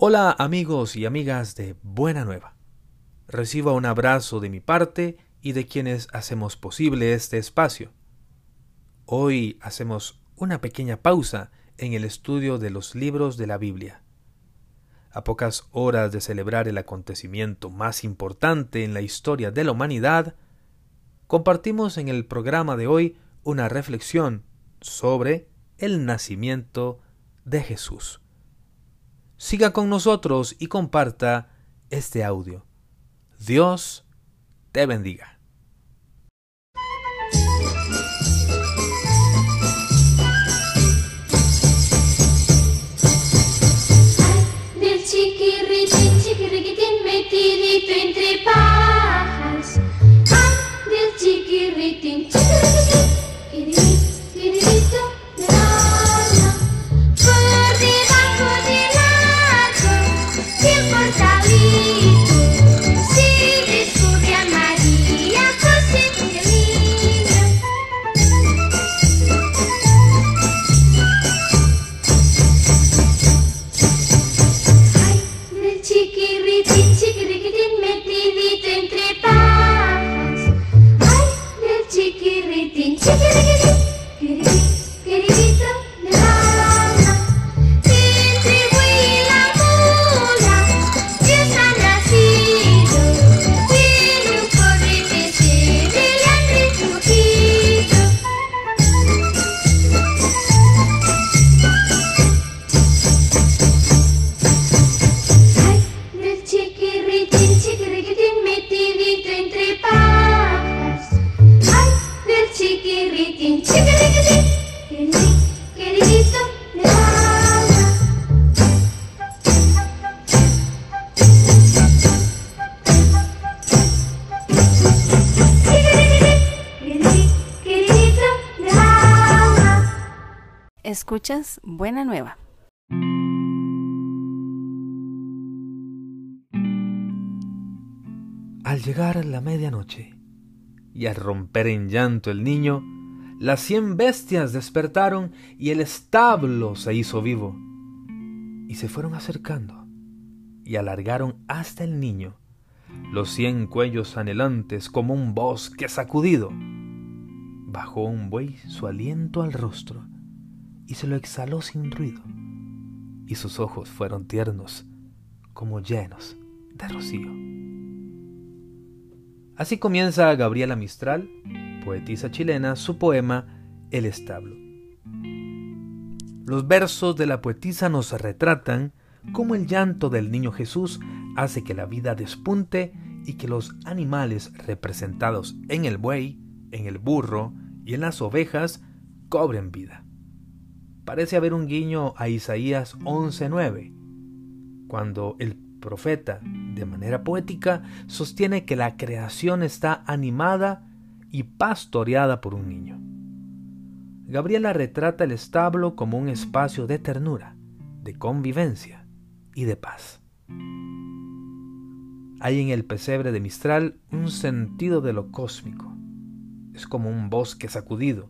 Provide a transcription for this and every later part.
Hola amigos y amigas de Buena Nueva. Reciba un abrazo de mi parte y de quienes hacemos posible este espacio. Hoy hacemos una pequeña pausa en el estudio de los libros de la Biblia. A pocas horas de celebrar el acontecimiento más importante en la historia de la humanidad, compartimos en el programa de hoy una reflexión sobre el nacimiento de Jesús. Siga con nosotros y comparta este audio. Dios te bendiga. 你天天那 Escuchas Buena Nueva. Al llegar la medianoche y al romper en llanto el niño, las cien bestias despertaron y el establo se hizo vivo. Y se fueron acercando y alargaron hasta el niño los cien cuellos anhelantes como un bosque sacudido. Bajó un buey su aliento al rostro y se lo exhaló sin ruido, y sus ojos fueron tiernos como llenos de rocío. Así comienza Gabriela Mistral, poetisa chilena, su poema El establo. Los versos de la poetisa nos retratan cómo el llanto del niño Jesús hace que la vida despunte y que los animales representados en el buey, en el burro y en las ovejas cobren vida parece haber un guiño a Isaías 11:9, cuando el profeta, de manera poética, sostiene que la creación está animada y pastoreada por un niño. Gabriela retrata el establo como un espacio de ternura, de convivencia y de paz. Hay en el pesebre de Mistral un sentido de lo cósmico. Es como un bosque sacudido.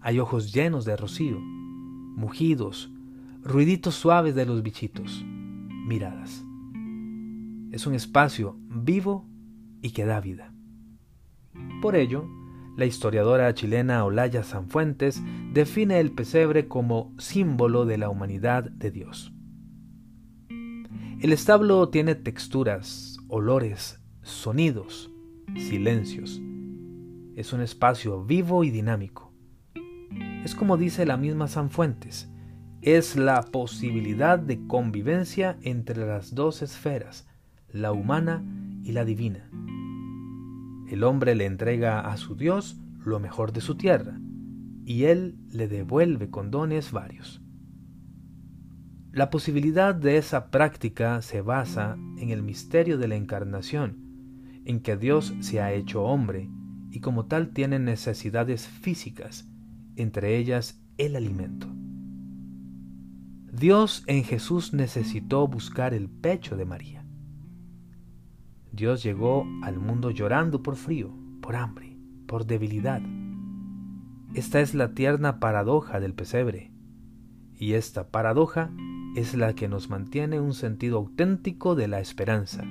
Hay ojos llenos de rocío mugidos, ruiditos suaves de los bichitos, miradas. Es un espacio vivo y que da vida. Por ello, la historiadora chilena Olaya Sanfuentes define el pesebre como símbolo de la humanidad de Dios. El establo tiene texturas, olores, sonidos, silencios. Es un espacio vivo y dinámico es como dice la misma San Fuentes, es la posibilidad de convivencia entre las dos esferas, la humana y la divina. El hombre le entrega a su Dios lo mejor de su tierra, y él le devuelve con dones varios. La posibilidad de esa práctica se basa en el misterio de la encarnación, en que Dios se ha hecho hombre y como tal tiene necesidades físicas, entre ellas el alimento. Dios en Jesús necesitó buscar el pecho de María. Dios llegó al mundo llorando por frío, por hambre, por debilidad. Esta es la tierna paradoja del pesebre. Y esta paradoja es la que nos mantiene un sentido auténtico de la esperanza.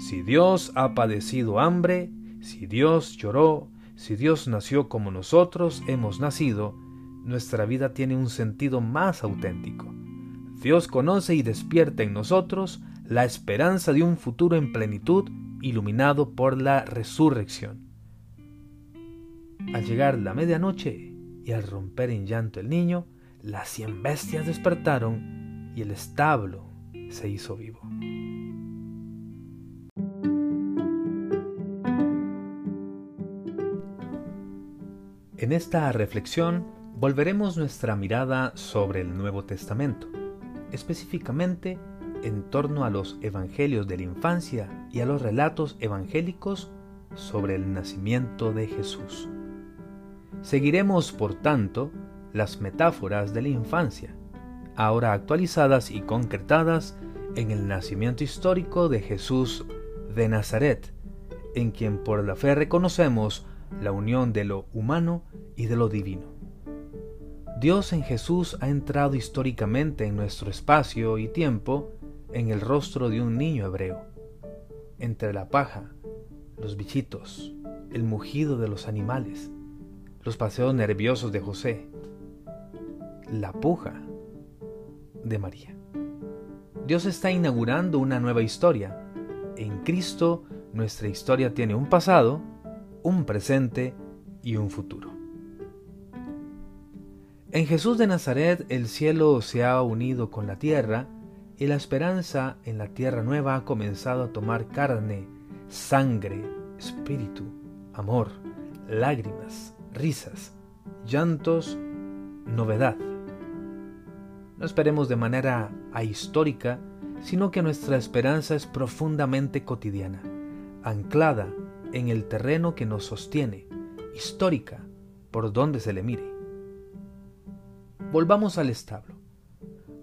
Si Dios ha padecido hambre, si Dios lloró, si Dios nació como nosotros hemos nacido, nuestra vida tiene un sentido más auténtico. Dios conoce y despierta en nosotros la esperanza de un futuro en plenitud iluminado por la resurrección. Al llegar la medianoche y al romper en llanto el niño, las cien bestias despertaron y el establo se hizo vivo. En esta reflexión volveremos nuestra mirada sobre el Nuevo Testamento, específicamente en torno a los evangelios de la infancia y a los relatos evangélicos sobre el nacimiento de Jesús. Seguiremos, por tanto, las metáforas de la infancia, ahora actualizadas y concretadas en el nacimiento histórico de Jesús de Nazaret, en quien por la fe reconocemos la unión de lo humano y de lo divino. Dios en Jesús ha entrado históricamente en nuestro espacio y tiempo en el rostro de un niño hebreo, entre la paja, los bichitos, el mugido de los animales, los paseos nerviosos de José, la puja de María. Dios está inaugurando una nueva historia. En Cristo nuestra historia tiene un pasado, un presente y un futuro. En Jesús de Nazaret el cielo se ha unido con la tierra y la esperanza en la tierra nueva ha comenzado a tomar carne, sangre, espíritu, amor, lágrimas, risas, llantos, novedad. No esperemos de manera ahistórica, sino que nuestra esperanza es profundamente cotidiana, anclada en el terreno que nos sostiene, histórica, por donde se le mire. Volvamos al establo.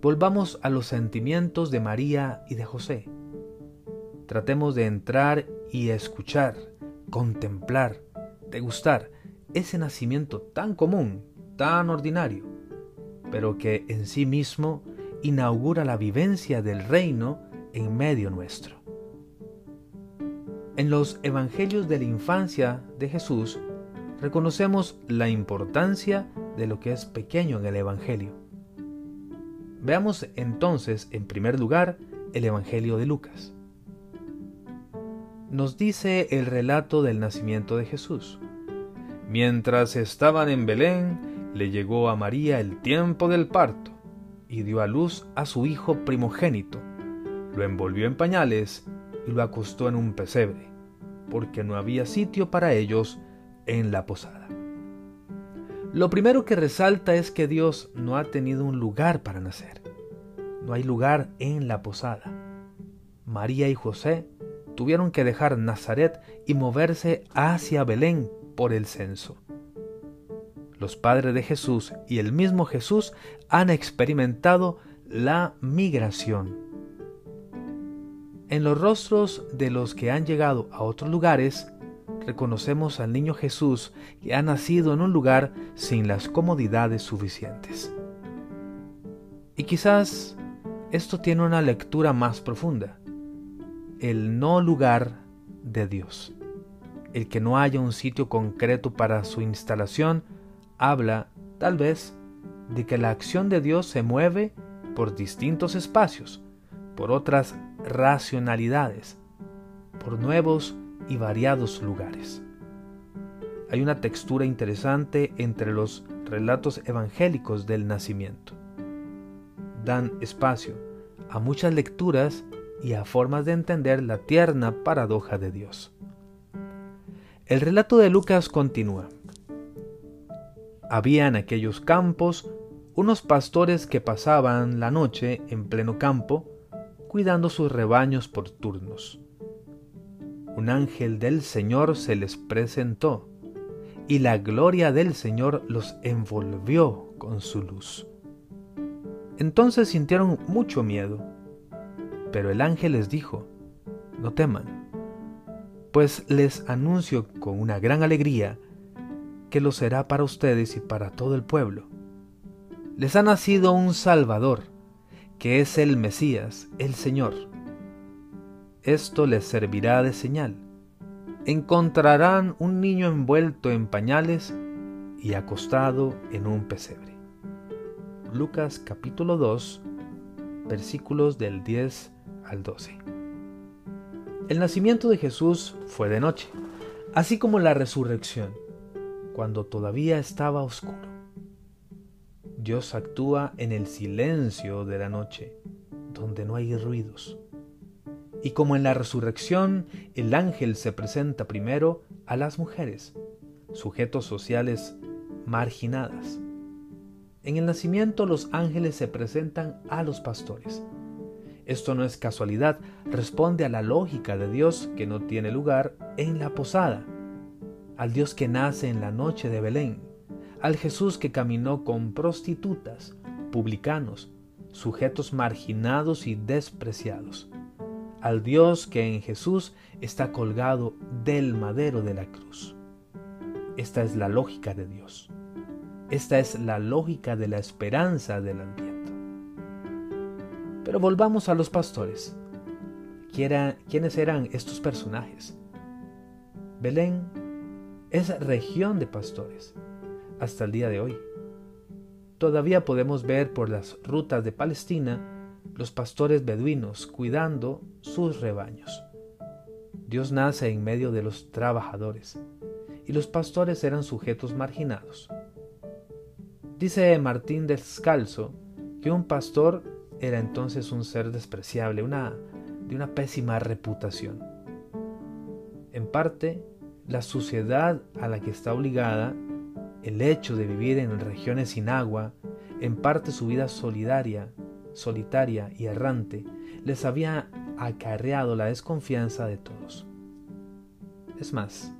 Volvamos a los sentimientos de María y de José. Tratemos de entrar y escuchar, contemplar, degustar ese nacimiento tan común, tan ordinario, pero que en sí mismo inaugura la vivencia del reino en medio nuestro. En los Evangelios de la infancia de Jesús reconocemos la importancia de lo que es pequeño en el Evangelio. Veamos entonces, en primer lugar, el Evangelio de Lucas. Nos dice el relato del nacimiento de Jesús. Mientras estaban en Belén, le llegó a María el tiempo del parto y dio a luz a su hijo primogénito. Lo envolvió en pañales y lo acostó en un pesebre, porque no había sitio para ellos en la posada. Lo primero que resalta es que Dios no ha tenido un lugar para nacer. No hay lugar en la posada. María y José tuvieron que dejar Nazaret y moverse hacia Belén por el censo los padres de Jesús y el mismo Jesús han experimentado la migración. En los rostros de los que han llegado a otros lugares, reconocemos al niño Jesús que ha nacido en un lugar sin las comodidades suficientes. Y quizás esto tiene una lectura más profunda. El no lugar de Dios. El que no haya un sitio concreto para su instalación habla, tal vez, de que la acción de Dios se mueve por distintos espacios, por otras racionalidades, por nuevos y variados lugares. Hay una textura interesante entre los relatos evangélicos del nacimiento. Dan espacio a muchas lecturas y a formas de entender la tierna paradoja de Dios. El relato de Lucas continúa. Había en aquellos campos unos pastores que pasaban la noche en pleno campo, cuidando sus rebaños por turnos. Un ángel del Señor se les presentó, y la gloria del Señor los envolvió con su luz. Entonces sintieron mucho miedo, pero el ángel les dijo, no teman, pues les anuncio con una gran alegría que lo será para ustedes y para todo el pueblo. les ha nacido un Salvador, que es el Mesías, el Señor. Esto les servirá de señal. Encontrarán un niño envuelto en pañales y acostado en un pesebre. Lucas capítulo 2, versículos del 10 al 12. El nacimiento de Jesús fue de noche, así como la resurrección, cuando todavía estaba oscuro. Dios actúa en el silencio de la noche, donde no hay ruidos. Y como en la resurrección, el ángel se presenta primero a las mujeres, sujetos sociales marginadas. En el nacimiento los ángeles se presentan a los pastores. Esto no es casualidad, responde a la lógica de Dios que no tiene lugar en la posada, al Dios que nace en la noche de Belén, al Jesús que caminó con prostitutas, publicanos, sujetos marginados y despreciados, al Dios que en Jesús está colgado del madero de la cruz. Esta es la lógica de Dios. Esta es la lógica de la esperanza del Adviento. Pero volvamos a los pastores. ¿Quiénes eran estos personajes? Belén es región de pastores hasta el día de hoy. Todavía podemos ver por las rutas de Palestina los pastores beduinos cuidando sus rebaños. Dios nace en medio de los trabajadores y los pastores eran sujetos marginados. Dice Martín Descalzo que un pastor era entonces un ser despreciable, una, de una pésima reputación. En parte, la suciedad a la que está obligada el hecho de vivir en regiones sin agua, en parte su vida solidaria, solitaria y errante, les había acarreado la desconfianza de todos. Es más,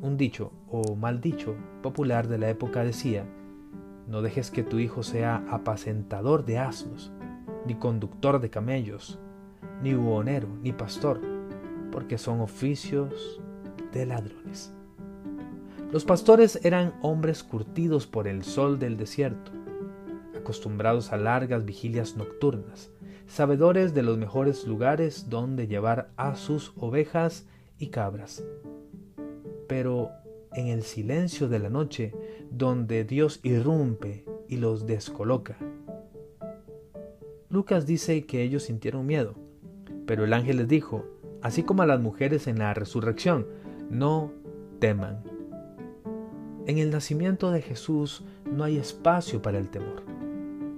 un dicho o mal dicho popular de la época decía, no dejes que tu hijo sea apacentador de asnos, ni conductor de camellos, ni buhonero, ni pastor, porque son oficios de ladrones. Los pastores eran hombres curtidos por el sol del desierto, acostumbrados a largas vigilias nocturnas, sabedores de los mejores lugares donde llevar a sus ovejas y cabras. Pero en el silencio de la noche, donde Dios irrumpe y los descoloca. Lucas dice que ellos sintieron miedo, pero el ángel les dijo, así como a las mujeres en la resurrección, no teman. En el nacimiento de Jesús no hay espacio para el temor.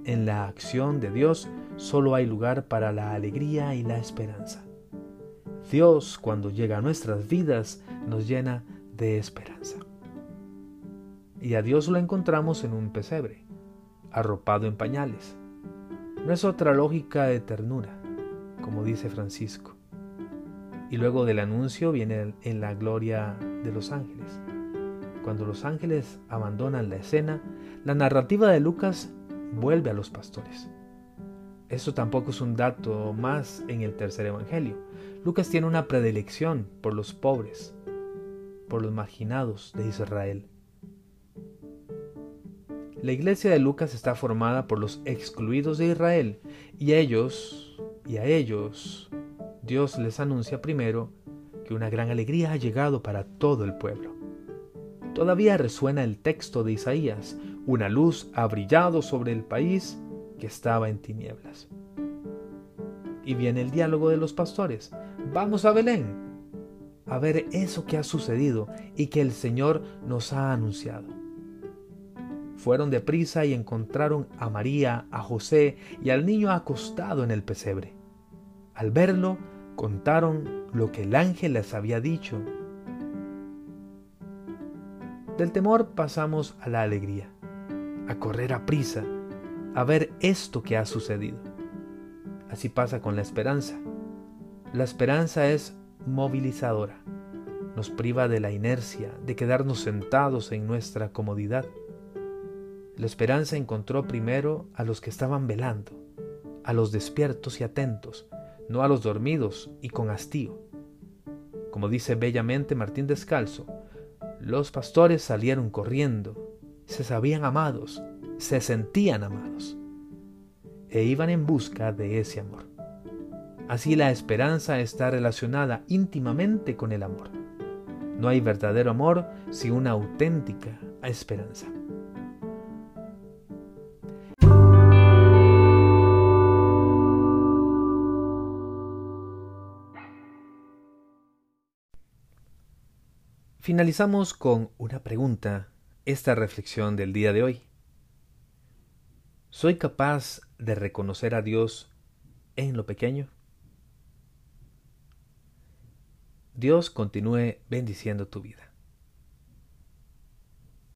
En la acción de Dios solo hay lugar para la alegría y la esperanza. Dios, cuando llega a nuestras vidas, nos llena de esperanza. Y a Dios lo encontramos en un pesebre, arropado en pañales. No es otra lógica de ternura, como dice Francisco. Y luego del anuncio viene en la gloria de los ángeles. Cuando los ángeles abandonan la escena, la narrativa de Lucas vuelve a los pastores. Eso tampoco es un dato más en el tercer evangelio. Lucas tiene una predilección por los pobres, por los marginados de Israel. La iglesia de Lucas está formada por los excluidos de Israel y a ellos, y a ellos, Dios les anuncia primero que una gran alegría ha llegado para todo el pueblo. Todavía resuena el texto de Isaías, una luz ha brillado sobre el país que estaba en tinieblas. Y viene el diálogo de los pastores. Vamos a Belén a ver eso que ha sucedido y que el Señor nos ha anunciado. Fueron deprisa y encontraron a María, a José y al niño acostado en el pesebre. Al verlo, contaron lo que el ángel les había dicho del temor pasamos a la alegría, a correr a prisa, a ver esto que ha sucedido. Así pasa con la esperanza. La esperanza es movilizadora. Nos priva de la inercia, de quedarnos sentados en nuestra comodidad. La esperanza encontró primero a los que estaban velando, a los despiertos y atentos, no a los dormidos y con hastío. Como dice bellamente Martín Descalzo, los pastores salieron corriendo, se sabían amados, se sentían amados e iban en busca de ese amor. Así la esperanza está relacionada íntimamente con el amor. No hay verdadero amor sin una auténtica esperanza. Finalizamos con una pregunta esta reflexión del día de hoy. ¿Soy capaz de reconocer a Dios en lo pequeño? Dios continúe bendiciendo tu vida.